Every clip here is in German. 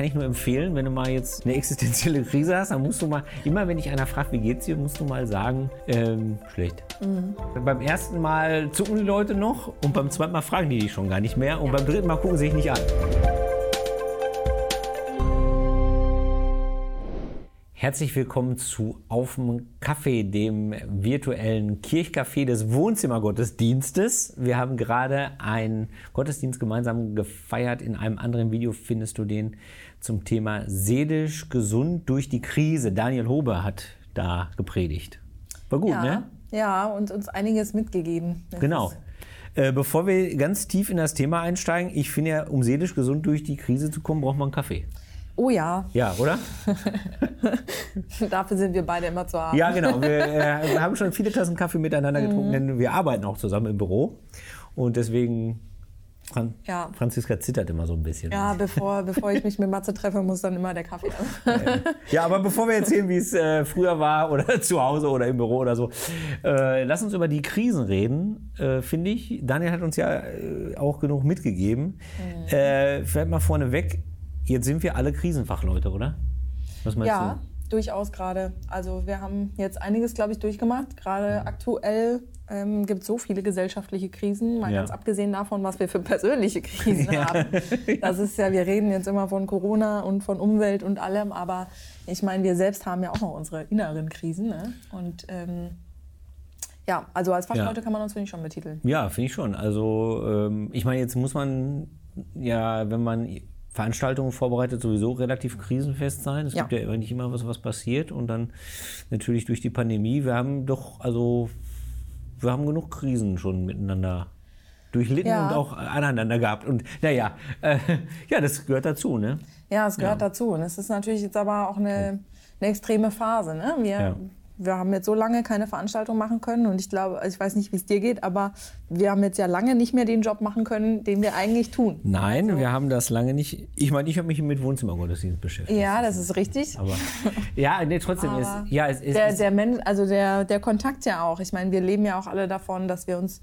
kann ich nur empfehlen, wenn du mal jetzt eine existenzielle Krise hast, dann musst du mal, immer wenn dich einer fragt, wie geht's dir, musst du mal sagen, ähm, schlecht. Mhm. Beim ersten Mal zucken die Leute noch und beim zweiten Mal fragen die dich schon gar nicht mehr und ja. beim dritten Mal gucken sie dich nicht an. Herzlich willkommen zu Auf dem Kaffee, dem virtuellen Kirchcafé des Wohnzimmergottesdienstes. Wir haben gerade einen Gottesdienst gemeinsam gefeiert. In einem anderen Video findest du den zum Thema seelisch gesund durch die Krise. Daniel Hobe hat da gepredigt. War gut, ja, ne? Ja, und uns einiges mitgegeben. Das genau. Äh, bevor wir ganz tief in das Thema einsteigen, ich finde ja, um seelisch gesund durch die Krise zu kommen, braucht man einen Kaffee. Oh ja. Ja, oder? Dafür sind wir beide immer zu haben. Ja, genau. Wir, äh, wir haben schon viele Tassen Kaffee miteinander getrunken, mhm. denn wir arbeiten auch zusammen im Büro. Und deswegen Fran ja. Franziska zittert immer so ein bisschen. Ja, bevor, bevor ich mich mit Matze treffe, muss dann immer der Kaffee an. ja, aber bevor wir erzählen, wie es äh, früher war oder zu Hause oder im Büro oder so, äh, lass uns über die Krisen reden, äh, finde ich. Daniel hat uns ja äh, auch genug mitgegeben. Mhm. Äh, vielleicht mal vorneweg, Jetzt sind wir alle Krisenfachleute, oder? Was meinst ja, du? durchaus gerade. Also wir haben jetzt einiges, glaube ich, durchgemacht. Gerade aktuell ähm, gibt es so viele gesellschaftliche Krisen, mal ja. ganz abgesehen davon, was wir für persönliche Krisen ja. haben. Das ist ja, wir reden jetzt immer von Corona und von Umwelt und allem, aber ich meine, wir selbst haben ja auch noch unsere inneren Krisen. Ne? Und ähm, ja, also als Fachleute ja. kann man uns, finde ich, schon betiteln. Ja, finde ich schon. Also ähm, ich meine, jetzt muss man ja, wenn man Veranstaltungen vorbereitet sowieso relativ krisenfest sein. Es ja. gibt ja nicht immer was, was passiert. Und dann natürlich durch die Pandemie. Wir haben doch, also, wir haben genug Krisen schon miteinander durchlitten ja. und auch aneinander gehabt. Und naja, äh, ja, das gehört dazu, ne? Ja, es gehört ja. dazu. Und es ist natürlich jetzt aber auch eine, eine extreme Phase. Ne? Wir wir haben jetzt so lange keine Veranstaltung machen können und ich glaube, also ich weiß nicht, wie es dir geht, aber wir haben jetzt ja lange nicht mehr den Job machen können, den wir eigentlich tun. Nein, also, wir haben das lange nicht. Ich meine, ich habe mich mit Wohnzimmergottesdienst beschäftigt. Ja, das ist richtig. Aber ja, nee, trotzdem ist ja es ist der, der Mensch, also der der Kontakt ja auch. Ich meine, wir leben ja auch alle davon, dass wir uns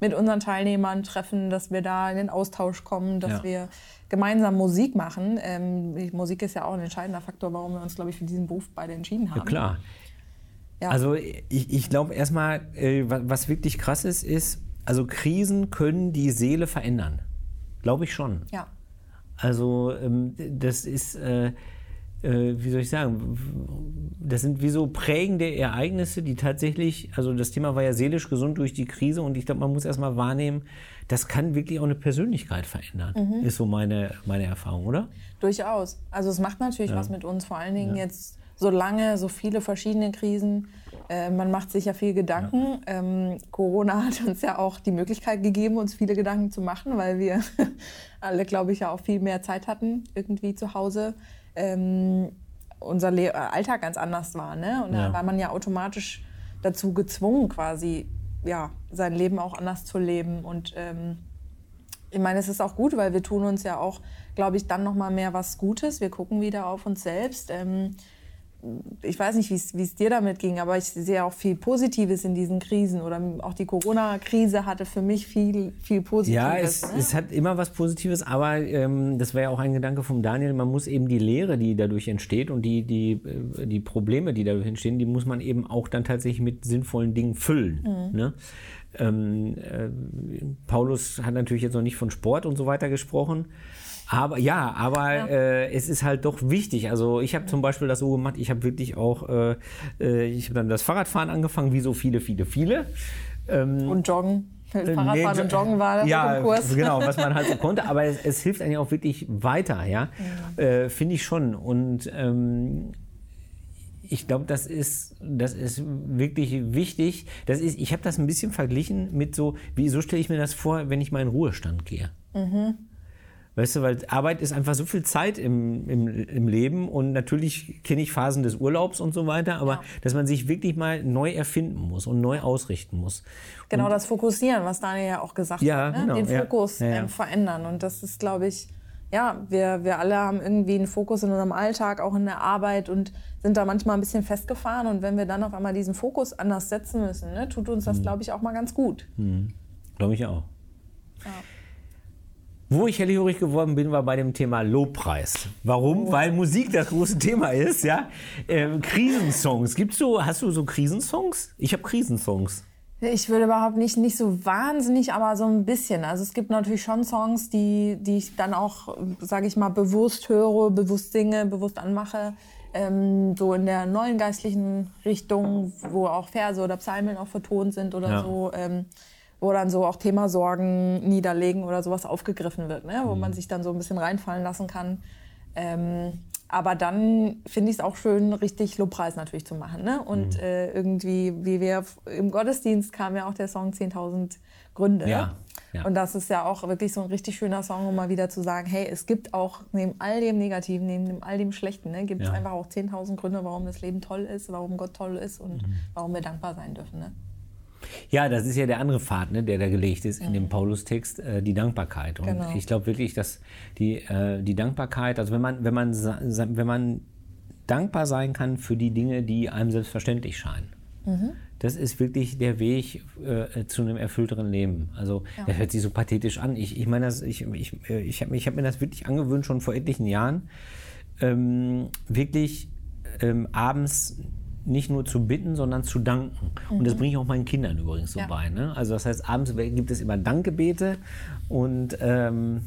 mit unseren Teilnehmern treffen, dass wir da in den Austausch kommen, dass ja. wir gemeinsam Musik machen. Ähm, Musik ist ja auch ein entscheidender Faktor, warum wir uns, glaube ich, für diesen Beruf beide entschieden haben. Ja, klar. Ja. Also ich, ich glaube erstmal, äh, was wirklich krass ist, ist, also Krisen können die Seele verändern. Glaube ich schon. Ja. Also ähm, das ist, äh, äh, wie soll ich sagen, das sind wie so prägende Ereignisse, die tatsächlich, also das Thema war ja seelisch gesund durch die Krise und ich glaube, man muss erstmal wahrnehmen, das kann wirklich auch eine Persönlichkeit verändern, mhm. ist so meine, meine Erfahrung, oder? Durchaus. Also es macht natürlich ja. was mit uns, vor allen Dingen ja. jetzt so lange, so viele verschiedene Krisen. Äh, man macht sich ja viel Gedanken. Ja. Ähm, Corona hat uns ja auch die Möglichkeit gegeben, uns viele Gedanken zu machen, weil wir alle, glaube ich, ja auch viel mehr Zeit hatten, irgendwie zu Hause. Ähm, unser Le äh, Alltag ganz anders war. Ne? Und ja. da war man ja automatisch dazu gezwungen, quasi ja, sein Leben auch anders zu leben. Und ähm, ich meine, es ist auch gut, weil wir tun uns ja auch, glaube ich, dann noch mal mehr was Gutes. Wir gucken wieder auf uns selbst. Ähm, ich weiß nicht, wie es dir damit ging, aber ich sehe auch viel Positives in diesen Krisen oder auch die Corona-Krise hatte für mich viel, viel Positives. Ja, es, ne? es hat immer was Positives, aber ähm, das war ja auch ein Gedanke vom Daniel, man muss eben die Lehre, die dadurch entsteht und die, die, äh, die Probleme, die dadurch entstehen, die muss man eben auch dann tatsächlich mit sinnvollen Dingen füllen. Mhm. Ne? Ähm, äh, Paulus hat natürlich jetzt noch nicht von Sport und so weiter gesprochen, aber ja, aber ja. Äh, es ist halt doch wichtig. Also ich habe zum Beispiel das so gemacht, ich habe wirklich auch, äh, äh ich habe dann das Fahrradfahren angefangen, wie so viele, viele, viele. Ähm, und Joggen. Äh, Fahrradfahren nee, und Joggen war ja, im Kurs. genau, was man halt so konnte. Aber es, es hilft eigentlich auch wirklich weiter, ja. ja. Äh, Finde ich schon. Und ähm, ich glaube, das ist, das ist wirklich wichtig. Das ist, ich habe das ein bisschen verglichen mit so, wieso stelle ich mir das vor, wenn ich mal in Ruhestand gehe? Mhm. Weißt du, weil Arbeit ist einfach so viel Zeit im, im, im Leben und natürlich kenne ich Phasen des Urlaubs und so weiter, aber ja. dass man sich wirklich mal neu erfinden muss und neu ausrichten muss. Genau, und das Fokussieren, was Daniel ja auch gesagt ja, hat, ne? genau, den Fokus ja, ähm, verändern und das ist, glaube ich, ja, wir, wir alle haben irgendwie einen Fokus in unserem Alltag, auch in der Arbeit und sind da manchmal ein bisschen festgefahren und wenn wir dann auf einmal diesen Fokus anders setzen müssen, ne, tut uns das, mhm. glaube ich, auch mal ganz gut. Mhm. Glaube ich auch. Ja. Wo ich hellhörig geworden bin, war bei dem Thema Lobpreis. Warum? Oh. Weil Musik das große Thema ist, ja. Ähm, Krisensongs. Gibt's so, hast du so Krisensongs? Ich habe Krisensongs. Ich würde überhaupt nicht, nicht so wahnsinnig, aber so ein bisschen. Also es gibt natürlich schon Songs, die, die ich dann auch, sage ich mal, bewusst höre, bewusst singe, bewusst anmache. Ähm, so in der neuen geistlichen Richtung, wo auch Verse oder Psalmen auch vertont sind oder ja. so. Ähm, wo dann so auch Thema Sorgen niederlegen oder sowas aufgegriffen wird, ne? wo mhm. man sich dann so ein bisschen reinfallen lassen kann. Ähm, aber dann finde ich es auch schön, richtig Lobpreis natürlich zu machen. Ne? Und mhm. äh, irgendwie, wie wir im Gottesdienst kam ja auch der Song 10.000 Gründe. Ja, ja. Und das ist ja auch wirklich so ein richtig schöner Song, um mal wieder zu sagen, hey, es gibt auch neben all dem Negativen, neben all dem Schlechten, ne, gibt es ja. einfach auch 10.000 Gründe, warum das Leben toll ist, warum Gott toll ist und mhm. warum wir dankbar sein dürfen. Ne? Ja, das ist ja der andere Pfad, ne, der da gelegt ist in dem mhm. Paulus-Text, äh, die Dankbarkeit. Und genau. ich glaube wirklich, dass die, äh, die Dankbarkeit, also wenn man, wenn, man, wenn man dankbar sein kann für die Dinge, die einem selbstverständlich scheinen, mhm. das ist wirklich der Weg äh, zu einem erfüllteren Leben. Also ja. das hört sich so pathetisch an. Ich, ich meine, ich, ich, äh, ich habe hab mir das wirklich angewöhnt, schon vor etlichen Jahren, ähm, wirklich ähm, abends nicht nur zu bitten, sondern zu danken. Mhm. Und das mhm. bringe ich auch meinen Kindern übrigens so ja. bei. Ne? Also das heißt, abends gibt es immer Dankgebete und ähm,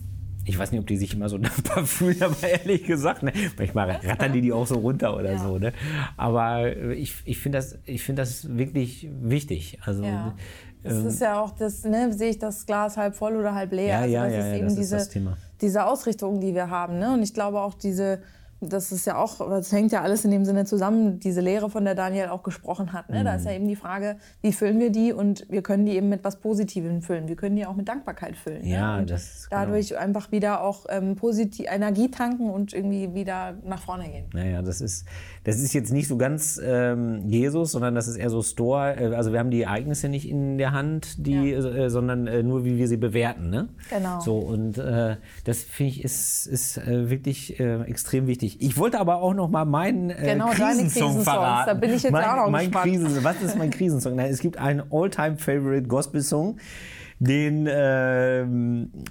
ich weiß nicht, ob die sich immer so dankbar fühlen, aber ehrlich gesagt, ne? manchmal rattern die die auch so runter oder ja. so. Ne? Aber ich, ich finde das, find das wirklich wichtig. Also, ja. Es ähm, ist ja auch das, ne, sehe ich das Glas halb voll oder halb leer. Ja, also ja, das ja, ist ja, eben das diese, ist das Thema. diese Ausrichtung, die wir haben. Ne? Und ich glaube auch diese das ist ja auch, das hängt ja alles in dem Sinne zusammen, diese Lehre, von der Daniel auch gesprochen hat. Ne? Mhm. Da ist ja eben die Frage, wie füllen wir die und wir können die eben mit was Positivem füllen. Wir können die auch mit Dankbarkeit füllen. Ja, ne? das Dadurch genau. einfach wieder auch ähm, positiv Energie tanken und irgendwie wieder nach vorne gehen. Naja, das ist, das ist jetzt nicht so ganz ähm, Jesus, sondern das ist eher so Store. Äh, also wir haben die Ereignisse nicht in der Hand, die, ja. äh, sondern äh, nur wie wir sie bewerten. Ne? Genau. So, und äh, das finde ich ist, ist äh, wirklich extrem wichtig. Ich wollte aber auch noch mal meinen genau, Krisensong verraten. Da bin ich jetzt mein, auch noch mein Krisen, Was ist mein Krisensong? Nein, es gibt einen All-Time-Favorite Gospel-Song den, äh,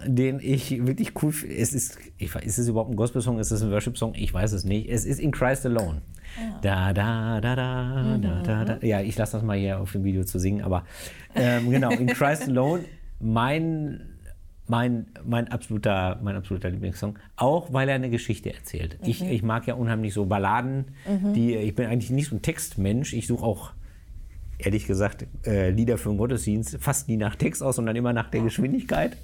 den ich wirklich cool finde. Es ist, ich, ist es überhaupt ein Gospel-Song? Ist es ein Worship-Song? Ich weiß es nicht. Es ist In Christ Alone. Da, da, da, da, mhm. da, da, da. Ja, ich lasse das mal hier auf dem Video zu singen, aber ähm, genau, In Christ Alone, mein mein, mein, absoluter, mein absoluter Lieblingssong, auch weil er eine Geschichte erzählt. Mhm. Ich, ich mag ja unheimlich so Balladen, mhm. die, ich bin eigentlich nicht so ein Textmensch, ich suche auch ehrlich gesagt, äh, Lieder für den Gottesdienst fast nie nach Text aus, sondern immer nach der Geschwindigkeit.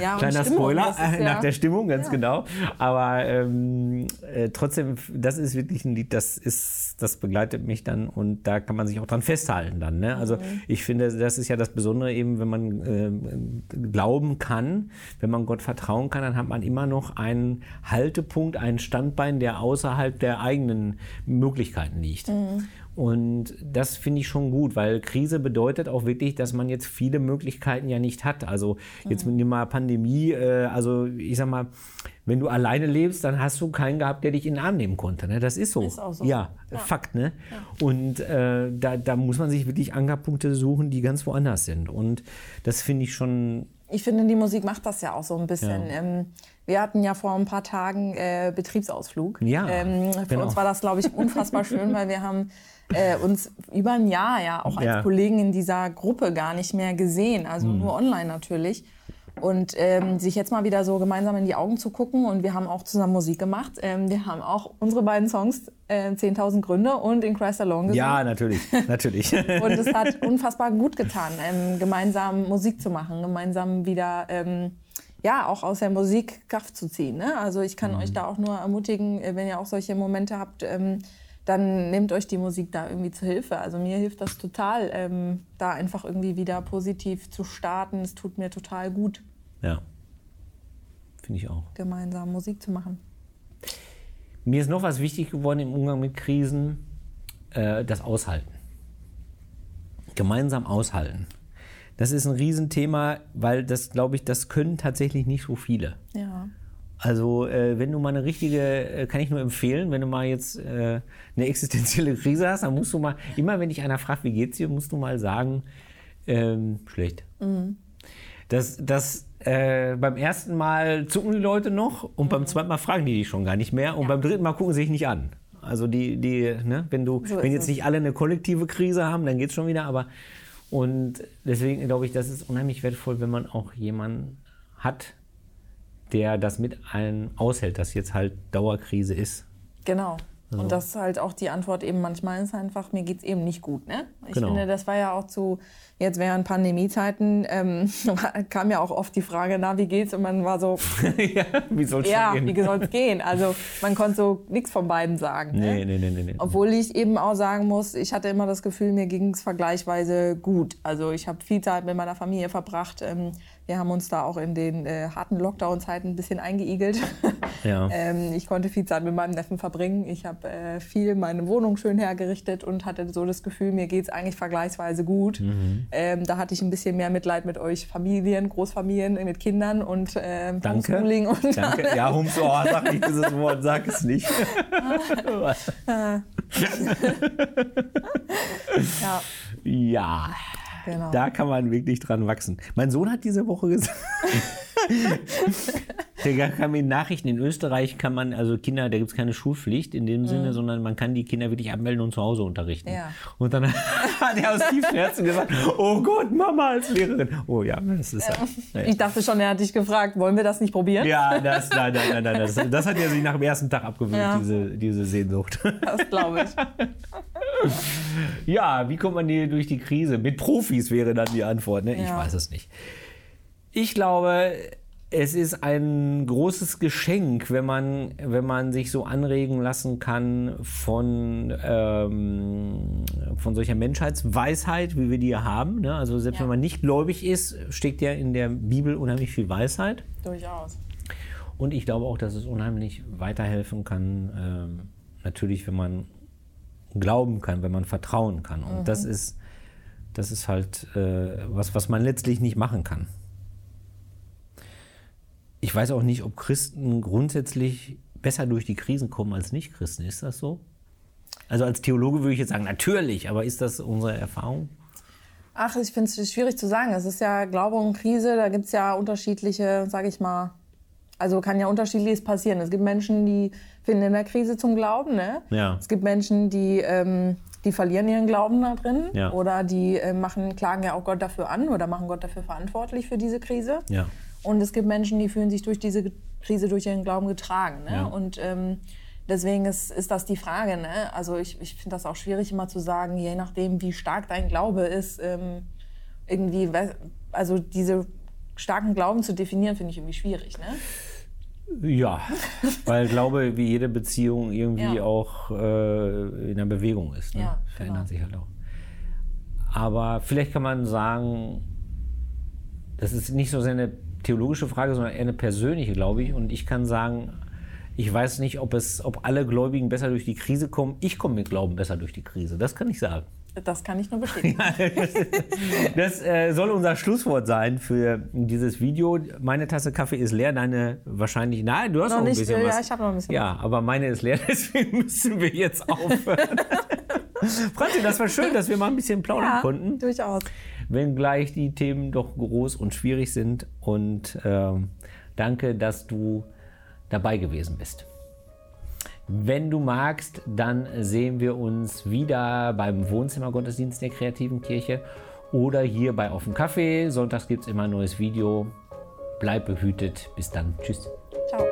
Ja, Kleiner Stimmung, Spoiler, ist, ja. nach der Stimmung, ganz ja. genau. Aber ähm, äh, trotzdem, das ist wirklich ein Lied, das ist, das begleitet mich dann und da kann man sich auch dran festhalten dann. Ne? Also mhm. ich finde, das ist ja das Besondere eben, wenn man äh, glauben kann, wenn man Gott vertrauen kann, dann hat man immer noch einen Haltepunkt, einen Standbein, der außerhalb der eigenen Möglichkeiten liegt. Mhm. Und das finde ich schon gut, weil Krise bedeutet auch wirklich, dass man jetzt viele Möglichkeiten ja nicht hat. Also jetzt mit der Pandemie, äh, also ich sag mal, wenn du alleine lebst, dann hast du keinen gehabt, der dich in den Arm nehmen konnte. Ne? Das ist so. Ist auch so. Ja, ja. Fakt. Ne? Ja. Und äh, da, da muss man sich wirklich Ankerpunkte suchen, die ganz woanders sind. Und das finde ich schon. Ich finde, die Musik macht das ja auch so ein bisschen. Ja. Ähm, wir hatten ja vor ein paar Tagen äh, Betriebsausflug. Ja, ähm, für genau. uns war das, glaube ich, unfassbar schön, weil wir haben äh, uns über ein Jahr ja auch als ja. Kollegen in dieser Gruppe gar nicht mehr gesehen, also mhm. nur online natürlich. Und ähm, sich jetzt mal wieder so gemeinsam in die Augen zu gucken und wir haben auch zusammen Musik gemacht. Ähm, wir haben auch unsere beiden Songs äh, 10.000 Gründe und In Christ Alone gesungen. Ja, natürlich, natürlich. und es hat unfassbar gut getan, ähm, gemeinsam Musik zu machen, gemeinsam wieder ähm, ja, auch aus der Musik Kraft zu ziehen. Ne? Also ich kann mhm. euch da auch nur ermutigen, äh, wenn ihr auch solche Momente habt, ähm, dann nehmt euch die Musik da irgendwie zu Hilfe. Also mir hilft das total, ähm, da einfach irgendwie wieder positiv zu starten. Es tut mir total gut. Ja, finde ich auch. Gemeinsam Musik zu machen. Mir ist noch was wichtig geworden im Umgang mit Krisen, äh, das Aushalten. Gemeinsam aushalten. Das ist ein Riesenthema, weil das, glaube ich, das können tatsächlich nicht so viele. Ja. Also äh, wenn du mal eine richtige, äh, kann ich nur empfehlen, wenn du mal jetzt äh, eine existenzielle Krise hast, dann musst du mal, immer wenn dich einer fragt, wie geht's dir, musst du mal sagen, ähm, schlecht. Mhm. Das, das äh, beim ersten Mal zucken die Leute noch und beim zweiten Mal fragen die dich schon gar nicht mehr und beim dritten Mal gucken sie sich nicht an. Also die, die, ne, wenn du, So wenn jetzt es. nicht alle eine kollektive Krise haben, dann geht's schon wieder. Aber und deswegen glaube ich, das ist unheimlich wertvoll, wenn man auch jemanden hat, der das mit einem aushält, dass jetzt halt Dauerkrise ist. Genau. Also Und das ist halt auch die Antwort eben manchmal ist einfach, mir geht's eben nicht gut. Ne? Ich Genau. finde, das war ja auch zu, jetzt während Pandemiezeiten, ähm, kam ja auch oft die Frage, na, wie geht's? Und man war so, ja, wie soll es ja, gehen? wie soll's gehen? Also man konnte so nichts von beiden sagen. Nee, ne? nee, nee, nee. nee. Obwohl ich eben auch sagen muss, ich hatte immer das Gefühl, mir ging es vergleichsweise gut. Also ich habe viel Zeit mit meiner Familie verbracht. Ähm, wir haben uns da auch in den äh, harten Lockdown-Zeiten ein bisschen eingeigelt. Ja. ähm, ich konnte viel Zeit mit meinem Neffen verbringen. Ich habe äh, viel meine Wohnung schön hergerichtet und hatte so das Gefühl, mir geht es eigentlich vergleichsweise gut. Mhm. Ähm, da hatte ich ein bisschen mehr Mitleid mit euch Familien, Großfamilien mit Kindern und ähm, Danke. Homeschooling. Und Danke. Ja, oh, sag nicht dieses Wort, sag es nicht. ja, ja, genau. da kann man wirklich dran wachsen. Mein Sohn hat diese Woche gesagt. Der kam in Nachrichten, in Österreich kann man, also Kinder, da gibt es keine Schulpflicht in dem Sinne, sondern man kann die Kinder wirklich abmelden und zu Hause unterrichten. Ja. Und dann hat er aus tiefstem Herzen gesagt, oh Gott, Mama als Lehrerin. Oh ja, das ist ja. Ich dachte schon, er hat dich gefragt, wollen wir das nicht probieren? Ja, das, nein, nein, nein, nein, das, das hat er sich nach dem ersten Tag abgewöhnt, Ja. diese, diese Sehnsucht. Das glaube ich. Ja, wie kommt man hier durch die Krise? Mit Profis wäre dann die Antwort. Ne? Ich Ja. weiß es nicht. Ich glaube, es ist ein großes Geschenk, wenn man, wenn man sich so anregen lassen kann von, ähm, von solcher Menschheitsweisheit, wie wir die hier haben. Ne? Also selbst Ja. wenn man nicht gläubig ist, steckt ja in der Bibel unheimlich viel Weisheit. Durchaus. Und ich glaube auch, dass es unheimlich weiterhelfen kann, ähm, natürlich, wenn man glauben kann, wenn man vertrauen kann. Und das ist, das ist halt äh, was, was man letztlich nicht machen kann. Ich weiß auch nicht, ob Christen grundsätzlich besser durch die Krisen kommen als Nicht-Christen. Ist das so? Also als Theologe würde ich jetzt sagen, natürlich, aber ist das unsere Erfahrung? Ach, ich finde es schwierig zu sagen. Es ist ja Glaube und Krise, da gibt es ja unterschiedliche, sage ich mal, also kann ja unterschiedliches passieren. Es gibt Menschen, die finden in der Krise zum Glauben, ne? Ja. Es gibt Menschen, die, ähm, die verlieren ihren Glauben da drin Ja. oder die äh, machen, klagen ja auch Gott dafür an oder machen Gott dafür verantwortlich für diese Krise. Ja. Und es gibt Menschen, die fühlen sich durch diese Krise durch ihren Glauben getragen. Ne? Ja. Und ähm, deswegen ist, ist das die Frage. Ne? Also ich, ich finde das auch schwierig immer zu sagen, je nachdem, wie stark dein Glaube ist, ähm, irgendwie, also diese starken Glauben zu definieren, finde ich irgendwie schwierig. Ne? Ja, weil Glaube wie jede Beziehung irgendwie Ja. auch äh, in der Bewegung ist. Ne? Ja, Verändert genau. sich halt auch. Aber vielleicht kann man sagen, das ist nicht so sehr eine theologische Frage, sondern eher eine persönliche, glaube ich. Und ich kann sagen, ich weiß nicht, ob, es, ob alle Gläubigen besser durch die Krise kommen. Ich komme mit Glauben besser durch die Krise. Das kann ich sagen. Das kann ich nur bestätigen. Das äh, soll unser Schlusswort sein für dieses Video. Meine Tasse Kaffee ist leer, deine wahrscheinlich. Nein, du hast noch, Noch ein nicht, bisschen äh, was. ja, ich habe noch ein bisschen Ja, aber meine ist leer, deswegen müssen wir jetzt aufhören. Franzi, das war schön, dass wir mal ein bisschen plaudern ja, konnten, durchaus. wenngleich die Themen doch groß und schwierig sind. Und ähm, danke, dass du dabei gewesen bist. Wenn du magst, dann sehen wir uns wieder beim Wohnzimmergottesdienst der Kreativen Kirche oder hier bei dem Kaffee. Sonntags gibt es immer ein neues Video. Bleib behütet. Bis dann. Tschüss. Ciao.